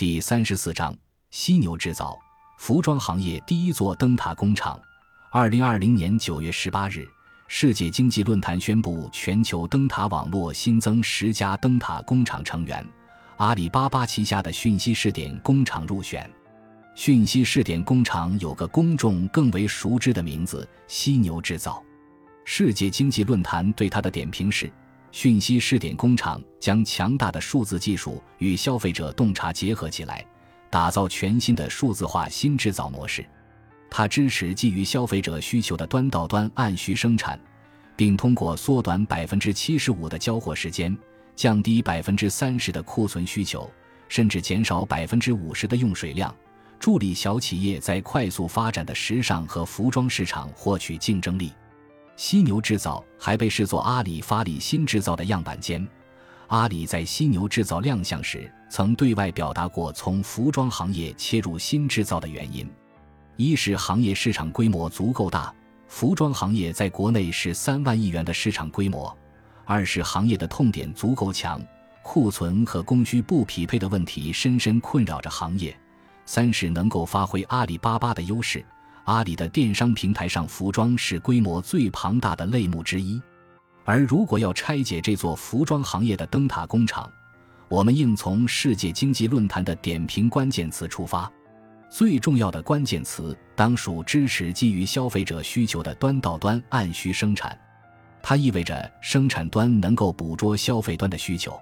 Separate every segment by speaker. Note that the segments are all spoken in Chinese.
Speaker 1: 第三十四章：犀牛制造，服装行业第一座灯塔工厂。二零二零年九月十八日，世界经济论坛宣布，全球灯塔网络新增十家灯塔工厂成员，阿里巴巴旗下的讯息试点工厂入选。讯息试点工厂有个公众更为熟知的名字——犀牛制造。世界经济论坛对它的点评是：讯息试点工厂将强大的数字技术与消费者洞察结合起来，打造全新的数字化新制造模式。它支持基于消费者需求的端到端按需生产，并通过缩短百分之七十五的交货时间，降低百分之三十的库存需求，甚至减少百分之五十的用水量，助力小企业在快速发展的时尚和服装市场获取竞争力。犀牛制造还被视作阿里发力新制造的样板间。阿里在犀牛制造亮相时，曾对外表达过从服装行业切入新制造的原因。一是行业市场规模足够大，服装行业在国内是三万亿元的市场规模；二是行业的痛点足够强，库存和供需不匹配的问题深深困扰着行业；三是能够发挥阿里巴巴的优势。阿里的电商平台上，服装是规模最庞大的类目之一。而如果要拆解这座服装行业的灯塔工厂，我们应从世界经济论坛的点评关键词出发。最重要的关键词当属支持基于消费者需求的端到端按需生产，它意味着生产端能够捕捉消费端的需求，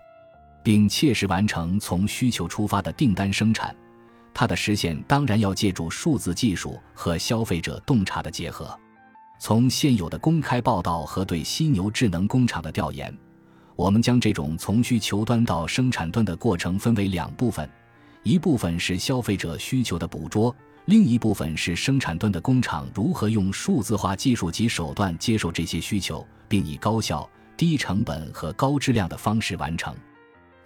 Speaker 1: 并切实完成从需求出发的订单生产。它的实现当然要借助数字技术和消费者洞察的结合。从现有的公开报道和对犀牛智能工厂的调研，我们将这种从需求端到生产端的过程分为两部分。一部分是消费者需求的捕捉，另一部分是生产端的工厂如何用数字化技术及手段接受这些需求，并以高效、低成本和高质量的方式完成。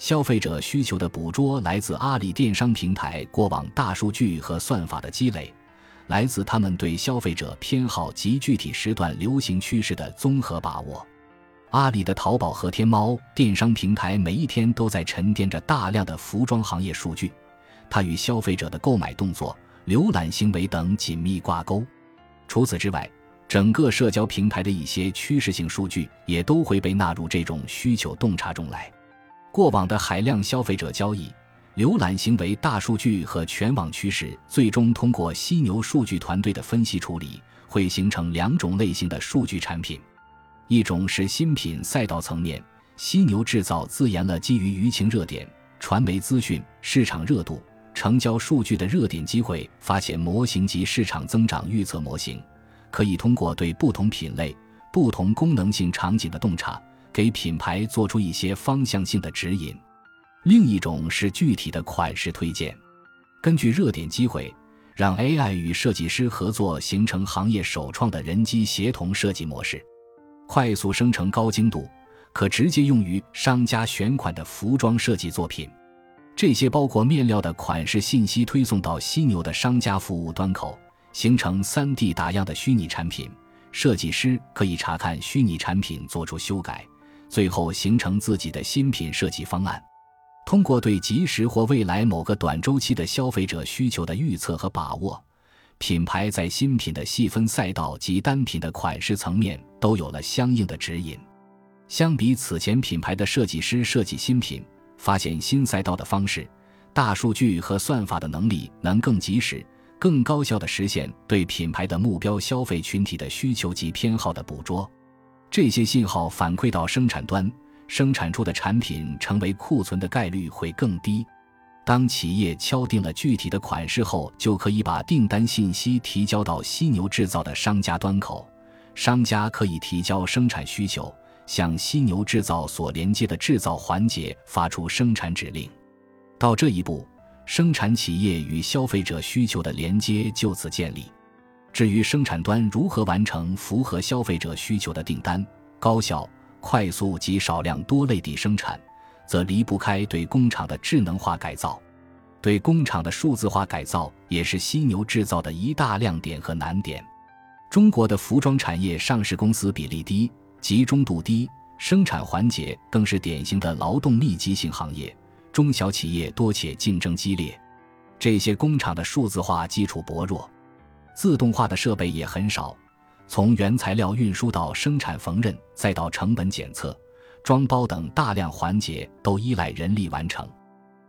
Speaker 1: 消费者需求的捕捉来自阿里电商平台过往大数据和算法的积累，来自他们对消费者偏好及具体时段流行趋势的综合把握。阿里的淘宝和天猫电商平台每一天都在沉淀着大量的服装行业数据。它与消费者的购买动作、浏览行为等紧密挂钩。除此之外，整个社交平台的一些趋势性数据也都会被纳入这种需求洞察中来。过往的海量消费者交易、浏览行为大数据和全网趋势，最终通过犀牛数据团队的分析处理，会形成两种类型的数据产品：一种是新品赛道层面，犀牛制造自研了基于舆情热点、传媒资讯、市场热度。成交数据的热点机会发现模型及市场增长预测模型，可以通过对不同品类、不同功能性场景的洞察，给品牌做出一些方向性的指引。另一种是具体的款式推荐，根据热点机会，让 AI 与设计师合作，形成行业首创的人机协同设计模式，快速生成高精度、可直接用于商家选款的服装设计作品。这些包括面料的款式信息推送到犀牛的商家服务端口，形成 3D 打样的虚拟产品。设计师可以查看虚拟产品，做出修改，最后形成自己的新品设计方案。通过对即时或未来某个短周期的消费者需求的预测和把握，品牌在新品的细分赛道及单品的款式层面都有了相应的指引。相比此前品牌的设计师设计新品。发现新赛道的方式，大数据和算法的能力能更及时、更高效地实现对品牌的目标消费群体的需求及偏好的捕捉。这些信号反馈到生产端，生产出的产品成为库存的概率会更低。当企业敲定了具体的款式后，就可以把订单信息提交到犀牛制造的商家端口，商家可以提交生产需求。向犀牛制造所连接的制造环节发出生产指令，到这一步，生产企业与消费者需求的连接就此建立。至于生产端如何完成符合消费者需求的订单，高效、快速及少量多类地生产，则离不开对工厂的智能化改造。对工厂的数字化改造也是犀牛制造的一大亮点和难点。中国的服装产业上市公司比例低。集中度低，生产环节更是典型的劳动密集型行业，中小企业多且竞争激烈。这些工厂的数字化基础薄弱，自动化的设备也很少。从原材料运输到生产缝纫，再到成本检测、装包等大量环节，都依赖人力完成。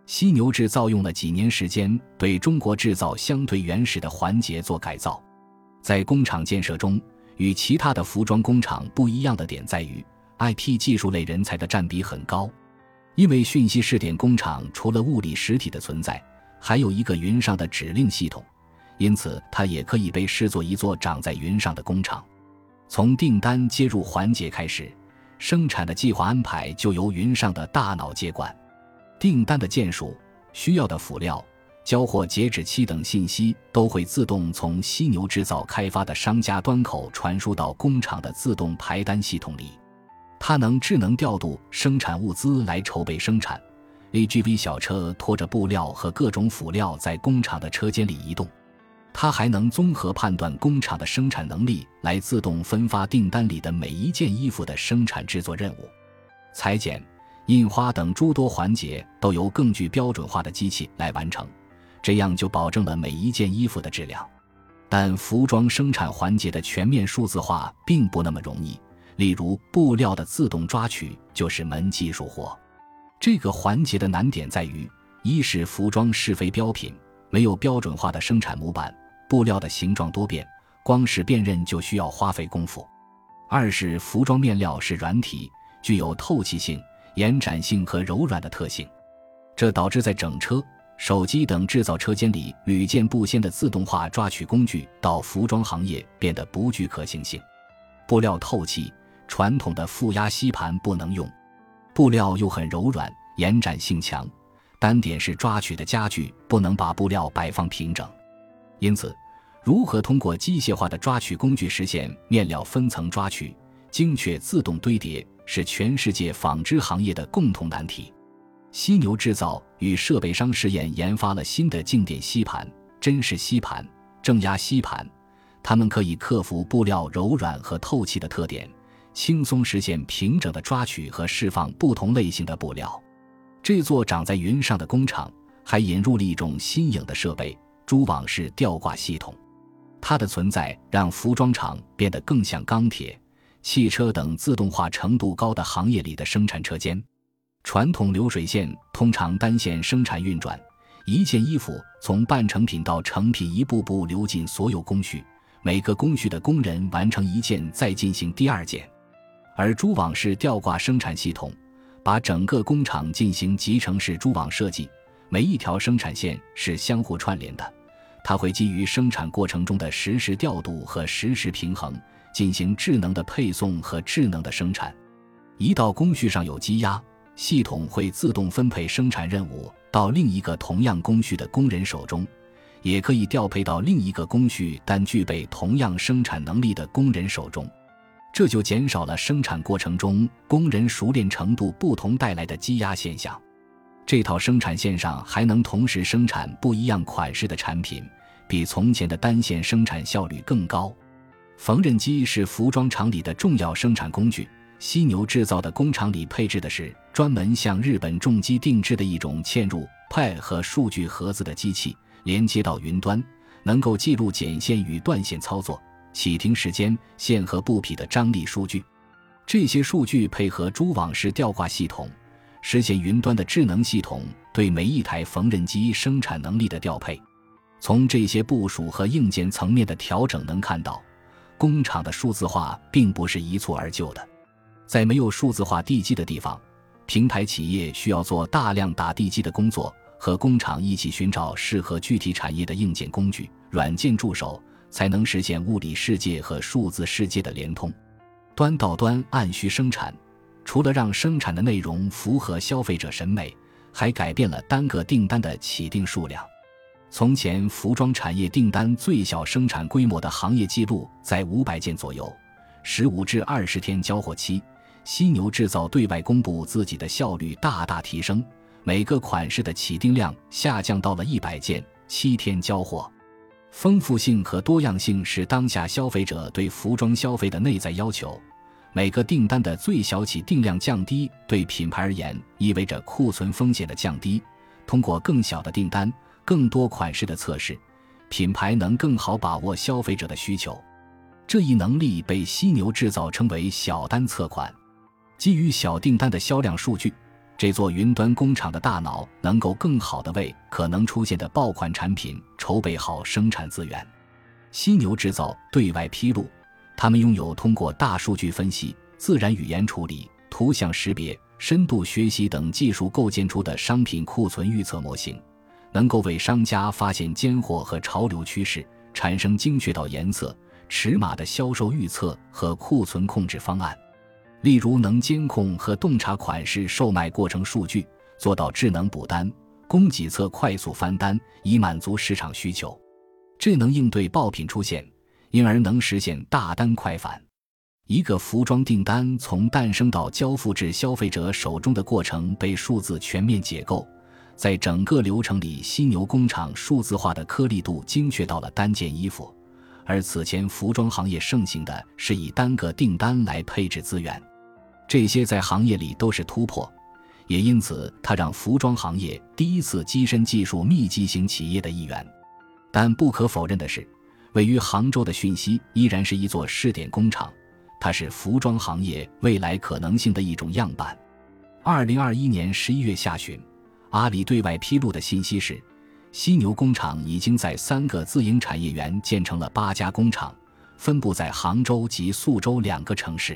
Speaker 1: 犀牛制造用了几年时间，对中国制造相对原始的环节做改造。在工厂建设中，与其他的服装工厂不一样的点在于，IT 技术类人才的占比很高。因为讯息试点工厂除了物理实体的存在，还有一个云上的指令系统，因此它也可以被视作一座长在云上的工厂。从订单接入环节开始，生产的计划安排就由云上的大脑接管。订单的件数、需要的辅料、交货截止期等信息都会自动从犀牛制造开发的商家端口传输到工厂的自动排单系统里。它能智能调度生产物资来筹备生产。AGV 小车拖着布料和各种辅料在工厂的车间里移动。它还能综合判断工厂的生产能力，来自动分发订单里的每一件衣服的生产制作任务。裁剪。印花等诸多环节都由更具标准化的机器来完成，这样就保证了每一件衣服的质量。但服装生产环节的全面数字化并不那么容易，例如布料的自动抓取就是门技术活。这个环节的难点在于：一是服装是非标品，没有标准化的生产模板，布料的形状多变，光是辨认就需要花费功夫；二是服装面料是软体，具有透气性。延展性和柔软的特性，这导致在整车、手机等制造车间里屡见不鲜的自动化抓取工具，到服装行业变得不具可行性。布料透气，传统的负压吸盘不能用；布料又很柔软，延展性强，单点式抓取的家具不能把布料摆放平整。因此，如何通过机械化的抓取工具实现面料分层抓取、精确自动堆叠？是全世界纺织行业的共同难题。犀牛制造与设备商试验研发了新的静电吸盘、针式吸盘、正压吸盘，它们可以克服布料柔软和透气的特点，轻松实现平整的抓取和释放不同类型的布料。这座长在云上的工厂还引入了一种新颖的设备——蛛网式吊挂系统。它的存在让服装厂变得更像钢铁。汽车等自动化程度高的行业里的生产车间，传统流水线通常单线生产运转，一件衣服从半成品到成品一步步流进所有工序，每个工序的工人完成一件再进行第二件。而蛛网式吊挂生产系统把整个工厂进行集成式蛛网设计，每一条生产线是相互串联的，它会基于生产过程中的实时调度和实时平衡。进行智能的配送和智能的生产，一道工序上有积压，系统会自动分配生产任务到另一个同样工序的工人手中，也可以调配到另一个工序但具备同样生产能力的工人手中，这就减少了生产过程中工人熟练程度不同带来的积压现象。这套生产线上还能同时生产不一样款式的产品，比从前的单线生产效率更高。缝纫机是服装厂里的重要生产工具。犀牛制造的工厂里配置的是专门向日本重机定制的一种嵌入 Pad 和数据盒子的机器，连接到云端，能够记录剪线与断线操作、起停时间、线和布匹的张力数据。这些数据配合蛛网式吊挂系统，实现云端的智能系统对每一台缝纫机生产能力的调配。从这些部署和硬件层面的调整能看到。工厂的数字化并不是一蹴而就的，在没有数字化地基的地方，平台企业需要做大量打地基的工作，和工厂一起寻找适合具体产业的硬件工具、软件助手，才能实现物理世界和数字世界的联通。端到端按需生产，除了让生产的内容符合消费者审美，还改变了单个订单的起订数量。从前，服装产业订单最小生产规模的行业记录在五百件左右，十五至二十天交货期。犀牛制造对外公布自己的效率大大提升，每个款式的起订量下降到了一百件，七天交货。丰富性和多样性是当下消费者对服装消费的内在要求。每个订单的最小起订量降低，对品牌而言意味着库存风险的降低。通过更小的订单。更多款式的测试，品牌能更好把握消费者的需求。这一能力被犀牛制造称为小单测款。基于小订单的销量数据，这座云端工厂的大脑能够更好地为可能出现的爆款产品筹备好生产资源。犀牛制造对外披露，他们拥有通过大数据分析、自然语言处理、图像识别、深度学习等技术构建出的商品库存预测模型，能够为商家发现尖货和潮流趋势，产生精确到颜色。尺码的销售预测和库存控制方案，例如能监控和洞察款式售卖过程数据，做到智能补单、供给侧快速翻单，以满足市场需求。智能应对爆品出现，因而能实现大单快返。一个服装订单从诞生到交付至消费者手中的过程被数字全面解构，在整个流程里，犀牛工厂数字化的颗粒度精确到了单件衣服。而此前服装行业盛行的是以单个订单来配置资源，这些在行业里都是突破，也因此它让服装行业第一次跻身技术密集型企业的一员。但不可否认的是，位于杭州的讯息依然是一座试点工厂，它是服装行业未来可能性的一种样板。二零二一年十一月下旬，阿里对外披露的信息是。犀牛工厂已经在三个自营产业园建成了八家工厂，分布在杭州及宿州两个城市。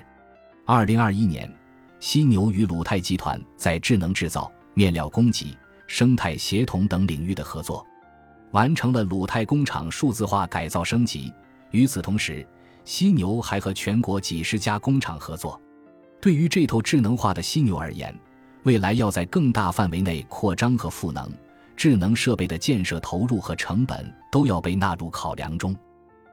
Speaker 1: 二零二一年，犀牛与鲁泰集团在智能制造、面料供给、生态协同等领域的合作，完成了鲁泰工厂数字化改造升级。与此同时，犀牛还和全国几十家工厂合作。对于这头智能化的犀牛而言，未来要在更大范围内扩张和赋能。智能设备的建设投入和成本都要被纳入考量中。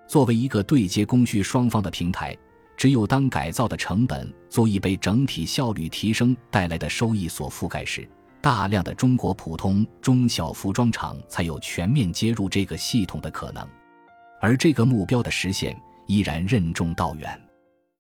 Speaker 1: 作为一个对接供需双方的平台，只有当改造的成本足以被整体效率提升带来的收益所覆盖时，大量的中国普通中小服装厂才有全面接入这个系统的可能。而这个目标的实现依然任重道远。